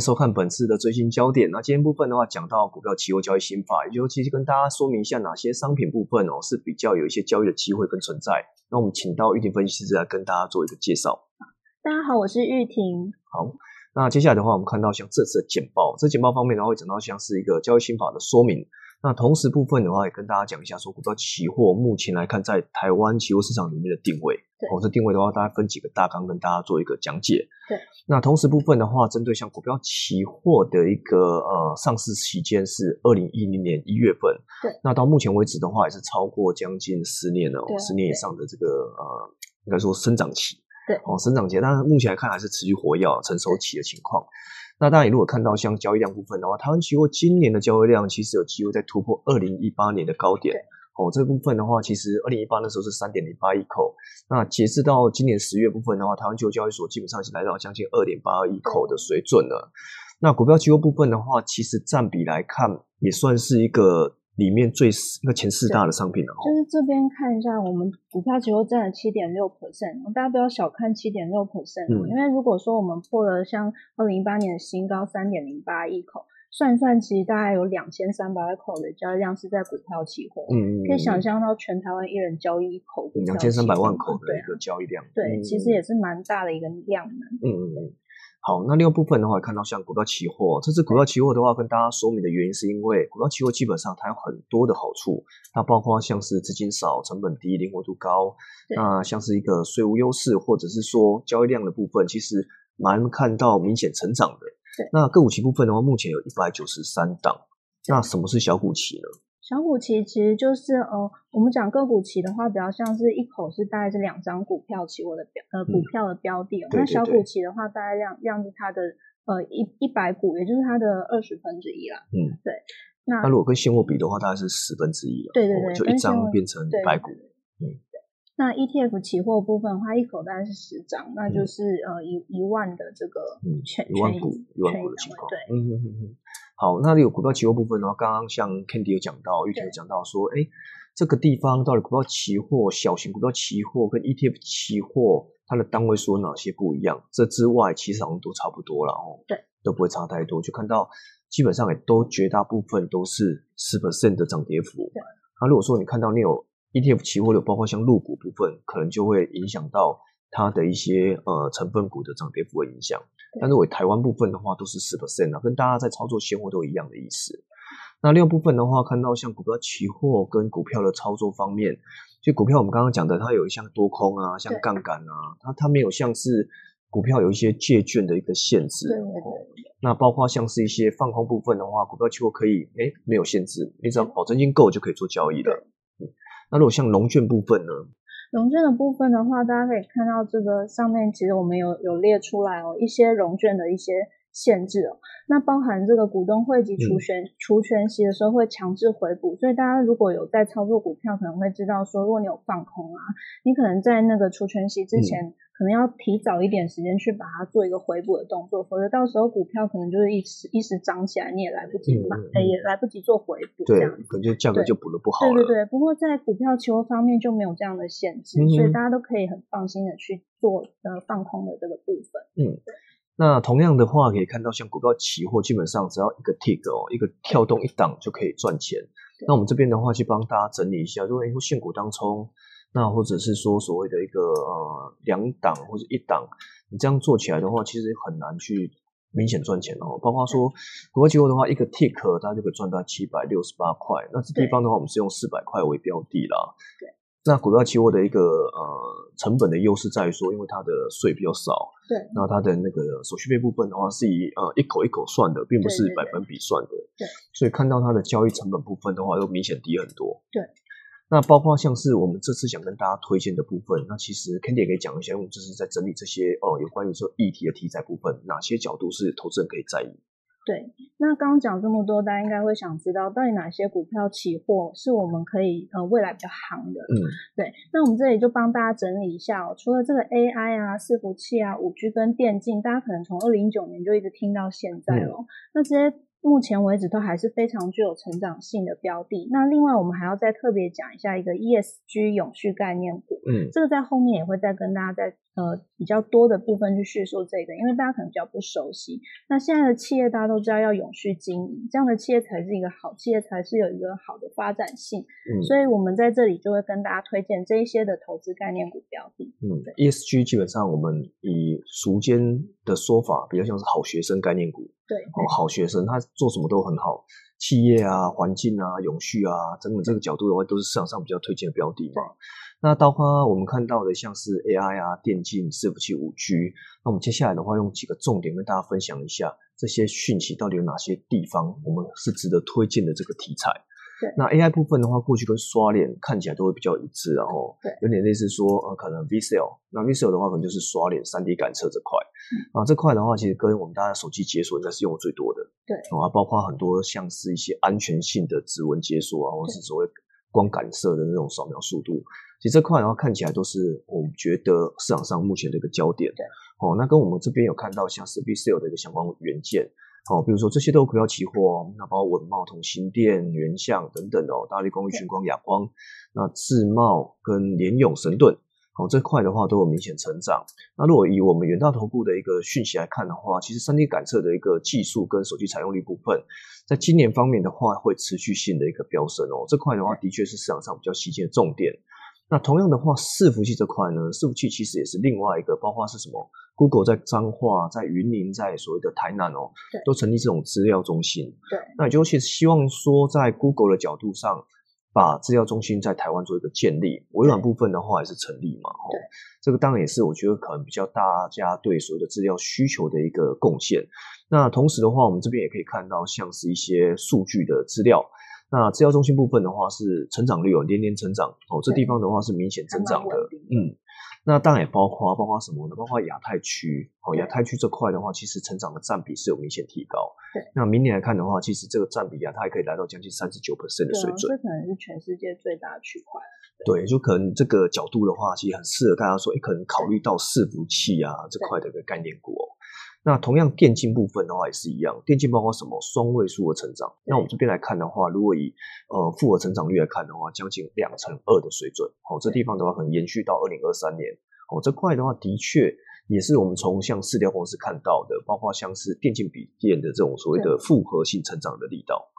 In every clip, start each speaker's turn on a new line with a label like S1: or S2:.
S1: 收看本次的最新焦点。那今天部分的话，讲到股票期货交易心法，也就其实跟大家说明一下哪些商品部分哦是比较有一些交易的机会跟存在。那我们请到玉婷分析师来跟大家做一个介绍。
S2: 大家好，我是玉婷。
S1: 好，那接下来的话，我们看到像这次的简报，这简报方面的话会讲到像是一个交易心法的说明。那同时部分的话，也跟大家讲一下，说股票期货目前来看，在台湾期货市场里面的定位。哦，这定位的话，大概分几个大纲跟大家做一个讲解。
S2: 对。
S1: 那同时部分的话，针对像股票期货的一个呃上市期间是二零一零年一月份。
S2: 对。
S1: 那到目前为止的话，也是超过将近十年了，十年以上的这个呃，应该说生长期。
S2: 对。
S1: 哦，生长期，但是目前来看还是持续活跃、成熟期的情况。那当然，如果看到像交易量部分的话，台湾期货今年的交易量其实有机会再突破二零一八年的高点。哦，这部分的话，其实二零一八那时候是三点零八亿口，那截至到今年十月部分的话，台湾期货交易所基本上是来到将近二点八二亿口的水准了。那股票期货部分的话，其实占比来看，也算是一个里面最那个前四大的商品了。
S2: 就是这边看一下，我们股票期货占了七点六 percent，大家不要小看七点六 percent，因为如果说我们破了像二零一八年的新高三点零八亿口。算算，其实大概有两千三百口的交易量是在股票期货，嗯，可以想象到全台湾一人交易一口，
S1: 两千三百万口的一个交易量，
S2: 对，其实也是蛮大的一个量能。
S1: 嗯嗯嗯。好，那另外部分的话，看到像股票期货，这次股票期货的话，跟大家说明的原因是因为股票期货基本上它有很多的好处，它包括像是资金少、成本低、灵活度高，那像是一个税务优势，或者是说交易量的部分，其实蛮看到明显成长的。那个股期部分的话，目前有一百九十三档。那什么是小股期呢？
S2: 小股期其实就是呃，我们讲个股期的话，比较像是一口是大概是两张股票期货的标呃股票的标的哦。那小股期的话，大概量量是它的呃一一百股，也就是它的二十分之一啦。嗯，对。
S1: 那那如果跟现货比的话，大概是十分之一了。
S2: 对对对，
S1: 就一张变成百股。
S2: 嗯。那 ETF 期货部分的话，一口大概是十张，那就是呃一一万的这个全
S1: 一万股一万股的情况。对，嗯嗯嗯嗯。好，那有股票期货部分呢？刚刚像 Candy 有讲到，玉婷有讲到说，哎，这个地方到底股票期货、小型股票期货跟 ETF 期货，它的单位数有哪些不一样？这之外，其实好像都差不多了哦。
S2: 对，
S1: 都不会差太多，就看到基本上也都绝大部分都是十 percent 的涨跌幅。
S2: 对，
S1: 那如果说你看到你有 ETF 期货的，包括像入股部分，可能就会影响到它的一些呃成分股的涨跌幅的影响。但是我台湾部分的话，都是十 percent 啊，跟大家在操作现货都一样的意思。那另外部分的话，看到像股票期货跟股票的操作方面，就股票我们刚刚讲的，它有一项多空啊，像杠杆啊，它它没有像是股票有一些借券的一个限制。
S2: 对对
S1: 对。那包括像是一些放空部分的话，股票期货可以哎没有限制，你只要保证金够就可以做交易了。那如果像龙券部分呢？
S2: 融券的部分的话，大家可以看到这个上面其实我们有有列出来哦，一些融券的一些限制哦。那包含这个股东会及除权除权息的时候会强制回补，所以大家如果有在操作股票，可能会知道说，如果你有放空啊，你可能在那个除权息之前。可能要提早一点时间去把它做一个回补的动作，否则到时候股票可能就是一时一时涨起来，你也来不及买，也来不及做回补，这样
S1: 可能就价格就补的不好
S2: 了。对对对，不过在股票期货方面就没有这样的限制，所以大家都可以很放心的去做呃放空的这个部分。
S1: 嗯，那同样的话可以看到，像股票期货基本上只要一个 tick 哦，一个跳动一档就可以赚钱。那我们这边的话去帮大家整理一下，如果说现股当冲。那或者是说所谓的一个呃两档或者一档，你这样做起来的话，其实很难去明显赚钱哦。包括说股票期货的话，一个 tick 它就可以赚到七百六十八块。那这地方的话，我们是用四百块为标的啦。
S2: 对。
S1: 那股票期货的一个呃成本的优势在于说，因为它的税比较少。
S2: 对。
S1: 那它的那个手续费部分的话，是以呃一口一口算的，并不是百分比算的。
S2: 对。
S1: 所以看到它的交易成本部分的话，又明显低很多。
S2: 对。
S1: 那包括像是我们这次想跟大家推荐的部分，那其实 Candy 也可以讲一下，因为我们这是在整理这些哦，有关于说议题的题材部分，哪些角度是投资人可以在意？
S2: 对，那刚刚讲这么多，大家应该会想知道，到底哪些股票期货是我们可以呃未来比较行的？嗯，对，那我们这里就帮大家整理一下哦，除了这个 AI 啊、伺服器啊、五 G 跟电竞，大家可能从二零一九年就一直听到现在了，那这些。目前为止都还是非常具有成长性的标的。那另外我们还要再特别讲一下一个 ESG 永续概念股，
S1: 嗯，
S2: 这个在后面也会再跟大家在呃比较多的部分去叙述这个，因为大家可能比较不熟悉。那现在的企业大家都知道要永续经营，这样的企业才是一个好企业，才是有一个好的发展性。
S1: 嗯
S2: 所以我们在这里就会跟大家推荐这一些的投资概念股标的。
S1: 嗯，ESG 基本上我们以俗间的说法，比较像是好学生概念股。
S2: 对，
S1: 哦，好学生他做什么都很好，企业啊、环境啊、永续啊，等等这个角度的话，都是市场上比较推荐的标的嘛。那包括我们看到的像是 AI 啊、电竞、伺服器、五 G，那我们接下来的话，用几个重点跟大家分享一下这些讯息到底有哪些地方我们是值得推荐的这个题材。
S2: 对。
S1: 那 AI 部分的话，过去跟刷脸看起来都会比较一致，然后
S2: 对。
S1: 有点类似说，呃，可能 VCL，那 VCL 的话可能就是刷脸、三 D 感测这块，啊，这块的话其实跟我们大家手机解锁应该是用的最多的，
S2: 对。
S1: 啊，包括很多像是一些安全性的指纹解锁啊，或是所谓光感测的那种扫描速度，其实这块的话看起来都是我们觉得市场上目前的一个焦点。
S2: 对，
S1: 哦，那跟我们这边有看到像是 VCL 的一个相关元件，哦，比如说这些都有股票期货哦，那包括文茂、同心电、原相等等哦，大力光、群光、亚光，那智茂跟联永、神盾。哦，这块的话都有明显成长。那如果以我们远大投顾的一个讯息来看的话，其实 3D 感测的一个技术跟手机采用率部分，在今年方面的话会持续性的一个飙升哦。这块的话的确是市场上比较吸睛的重点。那同样的话，伺服器这块呢，伺服器其实也是另外一个，包括是什么？Google 在彰化、在云林、在所谓的台南哦，都成立这种资料中心。
S2: 对，
S1: 那也就是希望说，在 Google 的角度上，把资料中心在台湾做一个建立。微软部分的话也是成立嘛，哦
S2: 对，
S1: 这个当然也是我觉得可能比较大家对所有的资料需求的一个贡献。那同时的话，我们这边也可以看到像是一些数据的资料。那资料中心部分的话是成长率有年年成长哦，这地方的话是明显增长的嗯。那当然也包括包括什么呢？包括亚太区哦，亚太区这块的话，其实成长的占比是有明显提高。
S2: 对。
S1: 那明年来看的话，其实这个占比亚太可以来到将近三十九 percent 的水准。
S2: 这可能是全世界最大的区块。
S1: 对，就可能这个角度的话，其实很适合大家说，哎，可能考虑到伺服器啊这块的一个概念股哦。那同样电竞部分的话也是一样，电竞包括什么双位数的成长。那我们这边来看的话，如果以呃复合成长率来看的话，将近两成二的水准。哦，这地方的话可能延续到二零二三年。哦，这块的话的确也是我们从像市调公司看到的，包括像是电竞笔电的这种所谓的复合性成长的力道。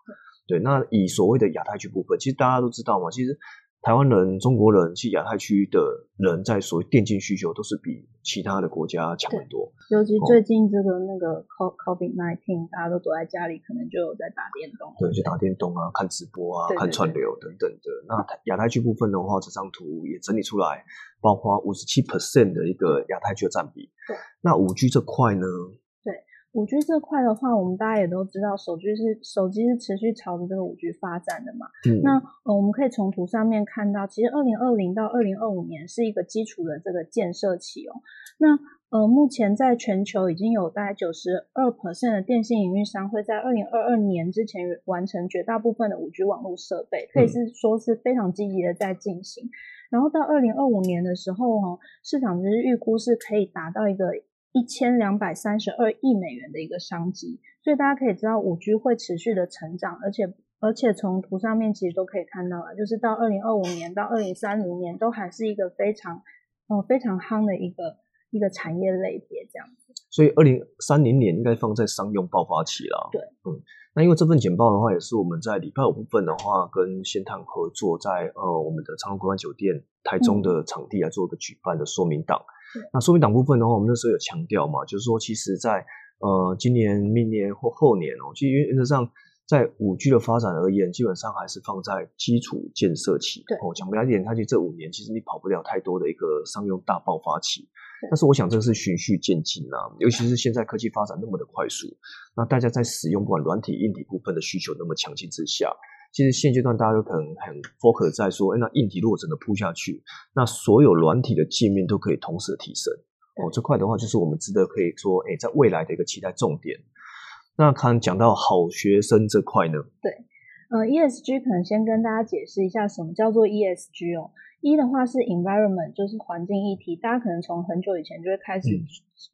S1: 对，那以所谓的亚太区部分，其实大家都知道嘛，其实台湾人、中国人，其实亚太区的人在所谓电竞需求都是比其他的国家强很多。
S2: 尤其最近这个那个 COVID nineteen，大家都躲在家里，可能就有在打电动。
S1: 对，就打电动啊，看直播啊，
S2: 对对
S1: 看串流等等的。那台亚太区部分的话，这张图也整理出来，包括五十七 percent 的一个亚太区的占比。
S2: 对，
S1: 那五 G 这块呢？
S2: 五 G 这块的话，我们大家也都知道，手机是手机是持续朝着这个五 G 发展的嘛。
S1: 嗯，
S2: 那呃，我们可以从图上面看到，其实二零二零到二零二五年是一个基础的这个建设期哦。那呃，目前在全球已经有大概九十二 percent 的电信营运商会在二零二二年之前完成绝大部分的五 G 网络设备，可以是说是非常积极的在进行。然后到二零二五年的时候，哦，市场其实预估是可以达到一个一千两百三十二亿美元的一个商机，所以大家可以知道五 G 会持续的成长，而且而且从图上面其实都可以看到了，就是到二零二五年到二零三零年都还是一个非常呃非常夯的一个一个产业类别这样子。
S1: 所以二零三零年应该放在商用爆发期啦。
S2: 对，
S1: 嗯，那因为这份简报的话，也是我们在礼拜五部分的话，跟先探合作在，呃我们的长隆国湾酒店台中的场地来做一个举办的说明档。
S2: 对
S1: 那说明党部分的话，我们那时候有强调嘛，就是说，其实在呃今年、明年或后年哦，其实原则上在五 G 的发展而言，基本上还是放在基础建设期。
S2: 对
S1: 哦，讲白一点，它其实这五年其实你跑不了太多的一个商用大爆发期。但是我想这个是循序渐进啊，尤其是现在科技发展那么的快速，那大家在使用不管软体、硬体部分的需求那么强劲之下，其实现阶段大家都可能很 focus 在说，哎，那硬体如果真的铺下去，那所有软体的界面都可以同时的提升。哦，这块的话就是我们值得可以说，哎，在未来的一个期待重点。那刚刚讲到好学生这块呢，对
S2: 呃，ESG 可能先跟大家解释一下什么叫做 ESG 哦。一的话是 environment，就是环境议题，大家可能从很久以前就会开始
S1: 嗯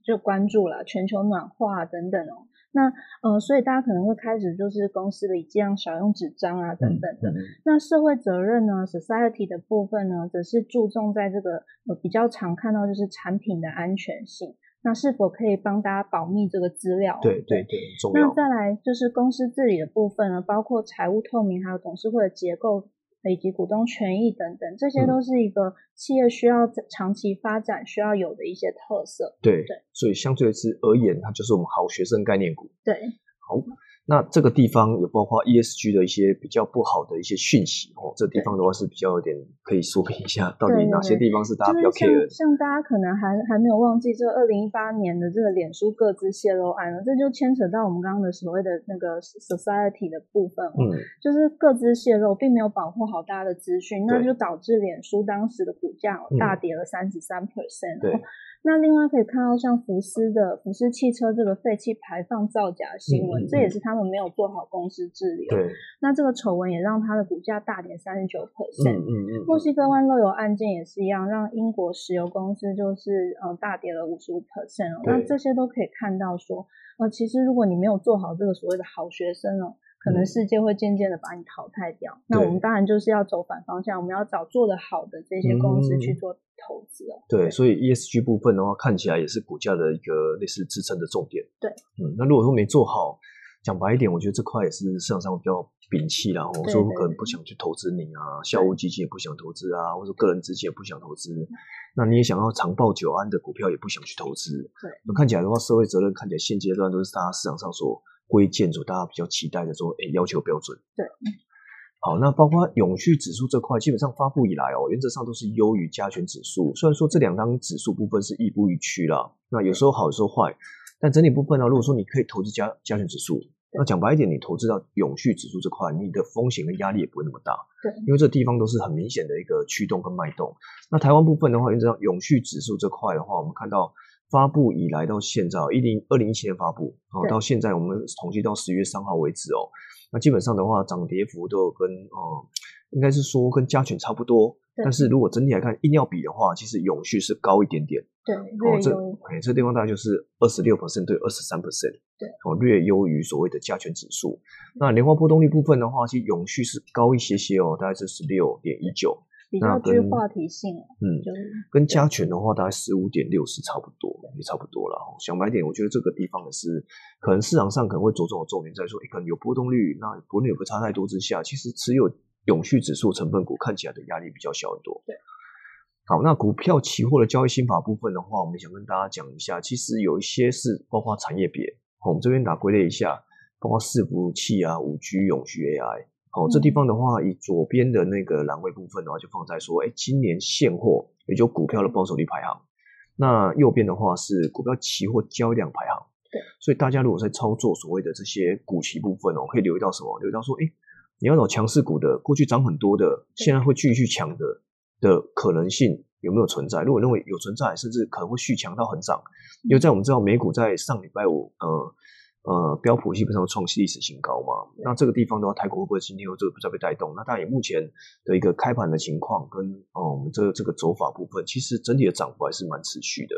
S2: 就关注了全球暖化等等哦。那呃，所以大家可能会开始就是公司的以尽量少用纸张啊等等的。那社会责任呢，society 的部分呢，则是注重在这个呃比较常看到就是产品的安全性。那是否可以帮大家保密这个资料？
S1: 对对对，重要。
S2: 那再来就是公司治理的部分呢，包括财务透明，还有董事会的结构。以及股东权益等等，这些都是一个企业需要长期发展需要有的一些特色。
S1: 对对，所以相对之而言，它就是我们好学生概念股。
S2: 对，
S1: 好。那这个地方有包括 ESG 的一些比较不好的一些讯息哦，这地方的话是比较有点可以说明一下，到底哪些地方是大家比较 care 的。
S2: 像大家可能还还没有忘记，这二零一八年的这个脸书各自泄露案了，这就牵扯到我们刚刚的所谓的那个 society 的部分嗯，就是各自泄露，并没有保护好大家的资讯，那就导致脸书当时的股价大跌了三十三 percent。
S1: 对。
S2: 那另外可以看到，像福斯的福斯汽车这个废气排放造假新闻，这也是他们没有做好公司治理。
S1: 对，
S2: 那这个丑闻也让它的股价大跌三十九 percent。
S1: 嗯嗯嗯。
S2: 墨西哥湾漏油案件也是一样，让英国石油公司就是呃大跌了五十五 percent。那这些都可以看到说，呃，其实如果你没有做好这个所谓的好学生哦。可能世界会渐渐的把你淘汰掉，那我们当然就是要走反方向，我们要找做得好的这些公司去做投资哦。
S1: 对，所以 ESG 部分的话，看起来也是股价的一个类似支撑的重点。
S2: 对，
S1: 嗯，那如果说没做好，讲白一点，我觉得这块也是市场上比较摒弃然后说可能不想去投资你啊，校务基金也不想投资啊，或者个人资金也不想投资，那你也想要长报久安的股票也不想去投资。
S2: 对，
S1: 那看起来的话，社会责任看起来现阶段都是大家市场上所。归建筑，大家比较期待的说，哎，要求标准。
S2: 对，
S1: 好，那包括永续指数这块，基本上发布以来哦，原则上都是优于加权指数。虽然说这两张指数部分是亦步亦趋啦，那有时候好，有时候坏，但整体部分呢，如果说你可以投资加加权指数，那讲白一点，你投资到永续指数这块，你的风险跟压力也不会那么大。
S2: 对，
S1: 因为这地方都是很明显的一个驱动跟脉动。那台湾部分的话，原则上永续指数这块的话，我们看到。发布以来到现在，一零二零一七年发布，哦，到现在我们统计到十月三号为止哦，那基本上的话涨跌幅都有跟哦，应该是说跟加权差不多，但是如果整体来看硬要比的话，其实永续是高一点点，
S2: 对，
S1: 哦，这哎这地方大概就是二十六 percent 对二十三 percent，
S2: 对，
S1: 哦略优于所谓的加权指数。那年化波动率部分的话，其实永续是高一些些哦，大概是十六点一九。
S2: 比较具话题性，
S1: 嗯，
S2: 就是。
S1: 跟加权的话，大概十五点六是差不多，也差不多了。想白点，我觉得这个地方也是可能市场上可能会着重的重点在说，可能有波动率，那波动率不差太多之下，其实持有永续指数成分股看起来的压力比较小很多。
S2: 对，
S1: 好，那股票期货的交易心法部分的话，我们想跟大家讲一下，其实有一些是包括产业别，我们这边打归类一下，包括伺服器啊、五 G、永续 AI。哦，这地方的话，以左边的那个栏位部分的话，就放在说，哎，今年现货，也就股票的报酬率排行。那右边的话是股票期货交易量排行。
S2: 对，
S1: 所以大家如果在操作所谓的这些股期部分哦，可以留意到什么？留意到说，哎，你要找强势股的，过去涨很多的，现在会继续强的的可能性有没有存在？如果认为有存在，甚至可能会续强到很涨，因为在我们知道美股在上礼拜五，呃。呃，标普基本上创历史新高嘛，那这个地方的话，台股会不会今天又这个再被带动？那当然，目前的一个开盘的情况跟哦，我们这这个走法部分，其实整体的涨幅还是蛮持续的。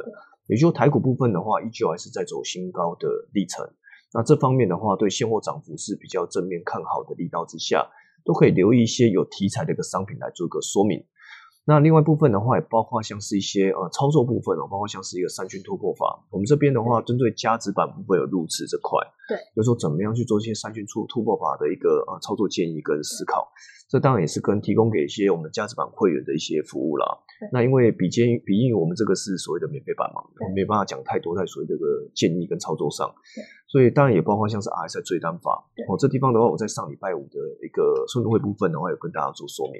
S1: 也就台股部分的话，依旧还是在走新高的历程。那这方面的话，对现货涨幅是比较正面看好的力道之下，都可以留意一些有题材的一个商品来做个说明。那另外部分的话，也包括像是一些呃操作部分哦，包括像是一个三军突破法。我们这边的话，针对加值版部分有入池这块，
S2: 对，
S1: 就说怎么样去做一些三军突突破法的一个呃操作建议跟思考。这当然也是跟提供给一些我们价值版会员的一些服务啦。那因为比肩比因为我们这个是所谓的免费版嘛，我们没办法讲太多在所谓这个建议跟操作上。所以当然也包括像是 RSI 追单法。哦，这地方的话，我在上礼拜五的一个顺路会部分的话，有跟大家做说明。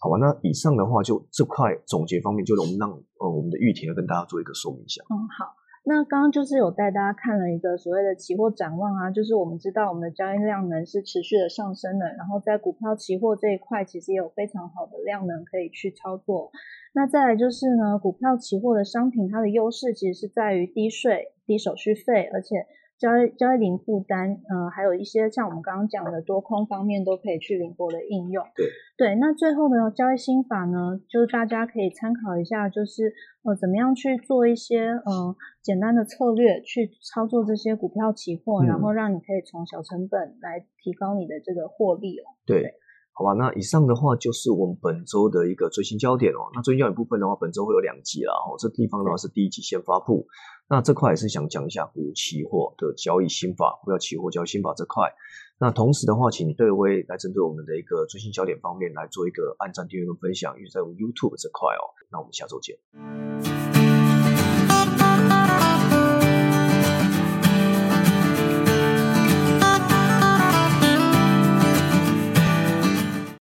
S1: 好吧，那以上的话就这块总结方面，就我们让呃我们的玉婷来跟大家做一个说明一下。
S2: 嗯，好，那刚刚就是有带大家看了一个所谓的期货展望啊，就是我们知道我们的交易量能是持续的上升的，然后在股票期货这一块其实也有非常好的量能可以去操作。那再来就是呢，股票期货的商品它的优势其实是在于低税、低手续费，而且交易交易零负担，呃，还有一些像我们刚刚讲的多空方面都可以去灵活的应用。
S1: 对
S2: 对，那最后呢交易心法呢，就是大家可以参考一下，就是呃，怎么样去做一些呃简单的策略去操作这些股票期货，然后让你可以从小成本来提高你的这个获利哦。
S1: 对。好吧，那以上的话就是我们本周的一个最新焦点哦。那最新焦点部分的话，本周会有两集啦。哦，这地方的话是第一集先发布。那这块也是想讲一下股期货的交易心法，股票期货交易心法这块。那同时的话，请对微来针对我们的一个最新焦点方面来做一个按赞、订阅跟分享，因为在 YouTube 这块哦。那我们下周见。